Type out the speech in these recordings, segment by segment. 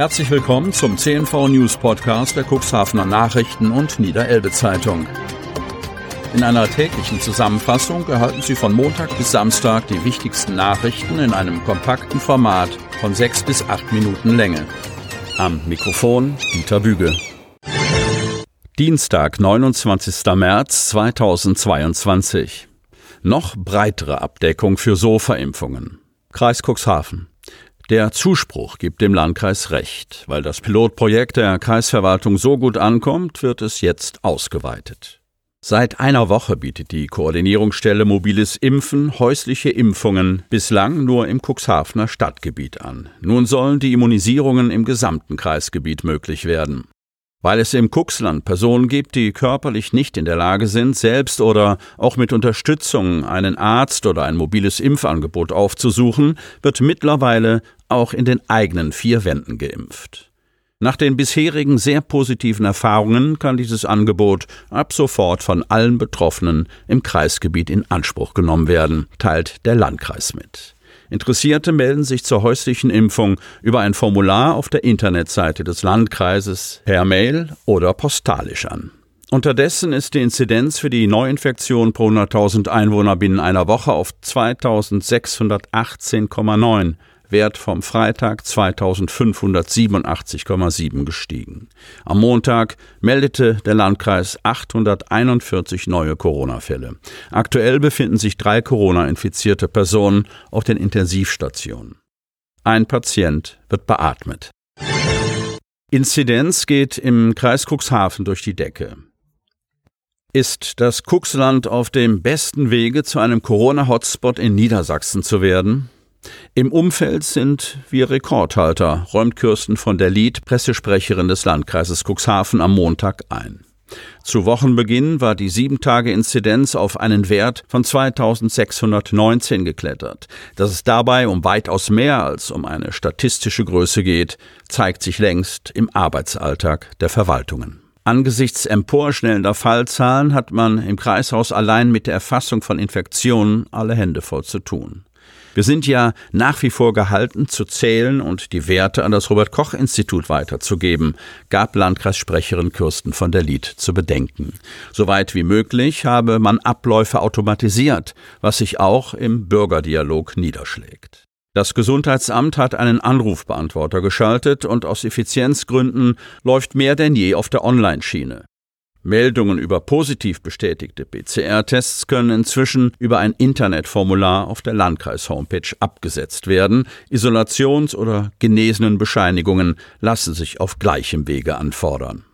Herzlich willkommen zum CNV News Podcast der Cuxhavener Nachrichten und Niederelbe Zeitung. In einer täglichen Zusammenfassung erhalten Sie von Montag bis Samstag die wichtigsten Nachrichten in einem kompakten Format von sechs bis acht Minuten Länge. Am Mikrofon Dieter Büge. Dienstag, 29. März 2022. Noch breitere Abdeckung für Sofa-Impfungen. Kreis Cuxhaven. Der Zuspruch gibt dem Landkreis recht. Weil das Pilotprojekt der Kreisverwaltung so gut ankommt, wird es jetzt ausgeweitet. Seit einer Woche bietet die Koordinierungsstelle Mobiles Impfen häusliche Impfungen bislang nur im Cuxhavener Stadtgebiet an. Nun sollen die Immunisierungen im gesamten Kreisgebiet möglich werden. Weil es im Kuxland Personen gibt, die körperlich nicht in der Lage sind, selbst oder auch mit Unterstützung einen Arzt oder ein mobiles Impfangebot aufzusuchen, wird mittlerweile auch in den eigenen vier Wänden geimpft. Nach den bisherigen sehr positiven Erfahrungen kann dieses Angebot ab sofort von allen Betroffenen im Kreisgebiet in Anspruch genommen werden, teilt der Landkreis mit. Interessierte melden sich zur häuslichen Impfung über ein Formular auf der Internetseite des Landkreises per Mail oder postalisch an. Unterdessen ist die Inzidenz für die Neuinfektion pro 100.000 Einwohner binnen einer Woche auf 2618,9 Wert vom Freitag 2587,7 gestiegen. Am Montag meldete der Landkreis 841 neue Corona-Fälle. Aktuell befinden sich drei Corona-infizierte Personen auf den Intensivstationen. Ein Patient wird beatmet. Inzidenz geht im Kreis Cuxhaven durch die Decke. Ist das Cuxland auf dem besten Wege, zu einem Corona-Hotspot in Niedersachsen zu werden? Im Umfeld sind wir Rekordhalter, räumt Kirsten von der Lied, Pressesprecherin des Landkreises Cuxhaven, am Montag ein. Zu Wochenbeginn war die 7-Tage-Inzidenz auf einen Wert von 2619 geklettert. Dass es dabei um weitaus mehr als um eine statistische Größe geht, zeigt sich längst im Arbeitsalltag der Verwaltungen. Angesichts emporschnellender Fallzahlen hat man im Kreishaus allein mit der Erfassung von Infektionen alle Hände voll zu tun. Wir sind ja nach wie vor gehalten zu zählen und die Werte an das Robert Koch Institut weiterzugeben, gab Landkreissprecherin Kirsten von der Lied zu bedenken. Soweit wie möglich habe man Abläufe automatisiert, was sich auch im Bürgerdialog niederschlägt. Das Gesundheitsamt hat einen Anrufbeantworter geschaltet und aus Effizienzgründen läuft mehr denn je auf der Online-Schiene. Meldungen über positiv bestätigte PCR-Tests können inzwischen über ein Internetformular auf der Landkreis-Homepage abgesetzt werden. Isolations- oder genesenen Bescheinigungen lassen sich auf gleichem Wege anfordern.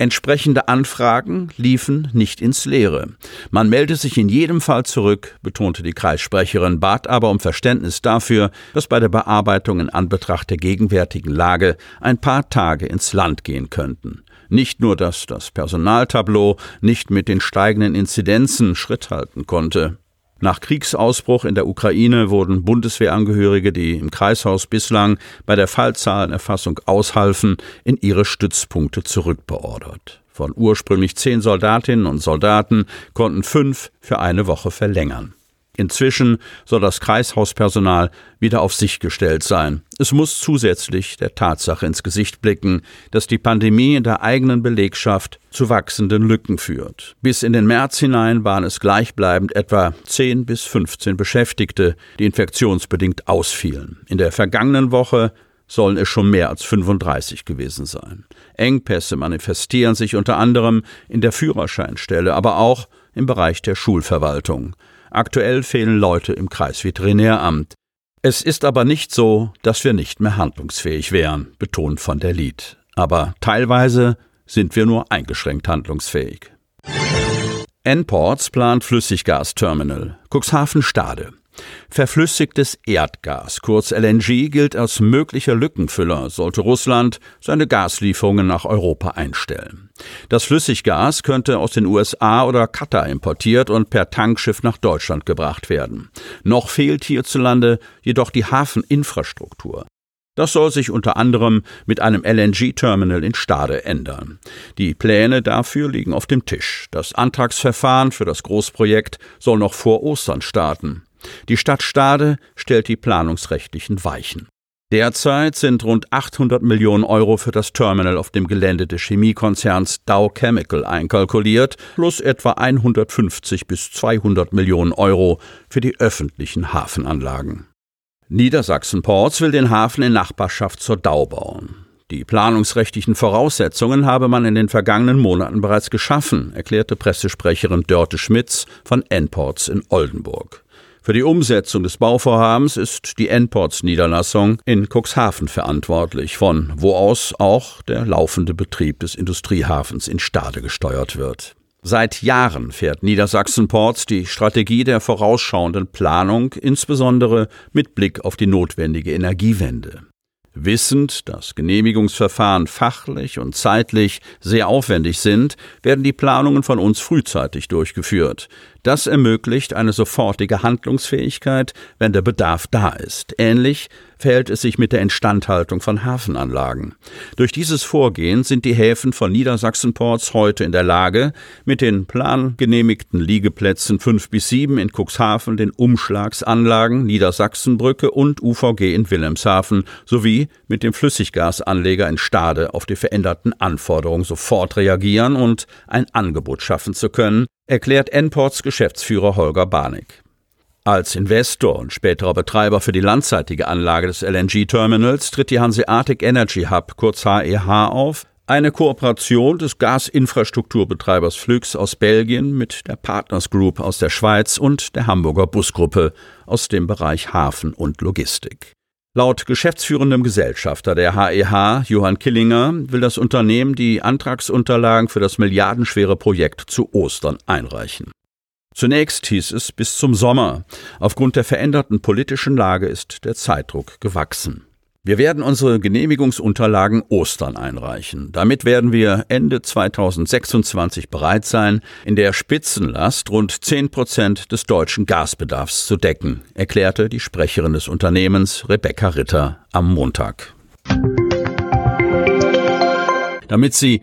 Entsprechende Anfragen liefen nicht ins Leere. Man meldete sich in jedem Fall zurück, betonte die Kreissprecherin, bat aber um Verständnis dafür, dass bei der Bearbeitung in Anbetracht der gegenwärtigen Lage ein paar Tage ins Land gehen könnten. Nicht nur, dass das Personaltableau nicht mit den steigenden Inzidenzen Schritt halten konnte. Nach Kriegsausbruch in der Ukraine wurden Bundeswehrangehörige, die im Kreishaus bislang bei der Fallzahlenerfassung aushalfen, in ihre Stützpunkte zurückbeordert. Von ursprünglich zehn Soldatinnen und Soldaten konnten fünf für eine Woche verlängern. Inzwischen soll das Kreishauspersonal wieder auf sich gestellt sein. Es muss zusätzlich der Tatsache ins Gesicht blicken, dass die Pandemie in der eigenen Belegschaft zu wachsenden Lücken führt. Bis in den März hinein waren es gleichbleibend etwa 10 bis 15 Beschäftigte, die infektionsbedingt ausfielen. In der vergangenen Woche sollen es schon mehr als 35 gewesen sein. Engpässe manifestieren sich unter anderem in der Führerscheinstelle, aber auch im Bereich der Schulverwaltung. Aktuell fehlen Leute im Kreisveterinäramt. Es ist aber nicht so, dass wir nicht mehr handlungsfähig wären, betont von der Lied. Aber teilweise sind wir nur eingeschränkt handlungsfähig. N-Ports plant Flüssiggasterminal. Cuxhaven Stade. Verflüssigtes Erdgas, kurz LNG, gilt als möglicher Lückenfüller, sollte Russland seine Gaslieferungen nach Europa einstellen. Das Flüssiggas könnte aus den USA oder Katar importiert und per Tankschiff nach Deutschland gebracht werden. Noch fehlt hierzulande jedoch die Hafeninfrastruktur. Das soll sich unter anderem mit einem LNG-Terminal in Stade ändern. Die Pläne dafür liegen auf dem Tisch. Das Antragsverfahren für das Großprojekt soll noch vor Ostern starten. Die Stadt Stade stellt die planungsrechtlichen Weichen. Derzeit sind rund 800 Millionen Euro für das Terminal auf dem Gelände des Chemiekonzerns Dow Chemical einkalkuliert, plus etwa 150 bis 200 Millionen Euro für die öffentlichen Hafenanlagen. Niedersachsen Ports will den Hafen in Nachbarschaft zur Dow bauen. Die planungsrechtlichen Voraussetzungen habe man in den vergangenen Monaten bereits geschaffen, erklärte Pressesprecherin Dörte Schmitz von N-Ports in Oldenburg. Für die Umsetzung des Bauvorhabens ist die N-Ports-Niederlassung in Cuxhaven verantwortlich, von wo aus auch der laufende Betrieb des Industriehafens in Stade gesteuert wird. Seit Jahren fährt Niedersachsen Ports die Strategie der vorausschauenden Planung, insbesondere mit Blick auf die notwendige Energiewende. Wissend, dass Genehmigungsverfahren fachlich und zeitlich sehr aufwendig sind, werden die Planungen von uns frühzeitig durchgeführt. Das ermöglicht eine sofortige Handlungsfähigkeit, wenn der Bedarf da ist. Ähnlich verhält es sich mit der Instandhaltung von Hafenanlagen. Durch dieses Vorgehen sind die Häfen von Niedersachsenports heute in der Lage, mit den plangenehmigten Liegeplätzen 5 bis 7 in Cuxhaven, den Umschlagsanlagen Niedersachsenbrücke und UVG in Wilhelmshaven sowie mit dem Flüssiggasanleger in Stade auf die veränderten Anforderungen sofort reagieren und ein Angebot schaffen zu können, erklärt Enports Geschäftsführer Holger Barnick. Als Investor und späterer Betreiber für die landseitige Anlage des LNG-Terminals tritt die Hanseatic Energy Hub, kurz HEH, auf, eine Kooperation des Gasinfrastrukturbetreibers Flux aus Belgien mit der Partners Group aus der Schweiz und der Hamburger Busgruppe aus dem Bereich Hafen und Logistik. Laut geschäftsführendem Gesellschafter der HEH, Johann Killinger, will das Unternehmen die Antragsunterlagen für das milliardenschwere Projekt zu Ostern einreichen. Zunächst hieß es bis zum Sommer. Aufgrund der veränderten politischen Lage ist der Zeitdruck gewachsen. Wir werden unsere Genehmigungsunterlagen Ostern einreichen. Damit werden wir Ende 2026 bereit sein, in der Spitzenlast rund 10 Prozent des deutschen Gasbedarfs zu decken, erklärte die Sprecherin des Unternehmens Rebecca Ritter am Montag. Damit Sie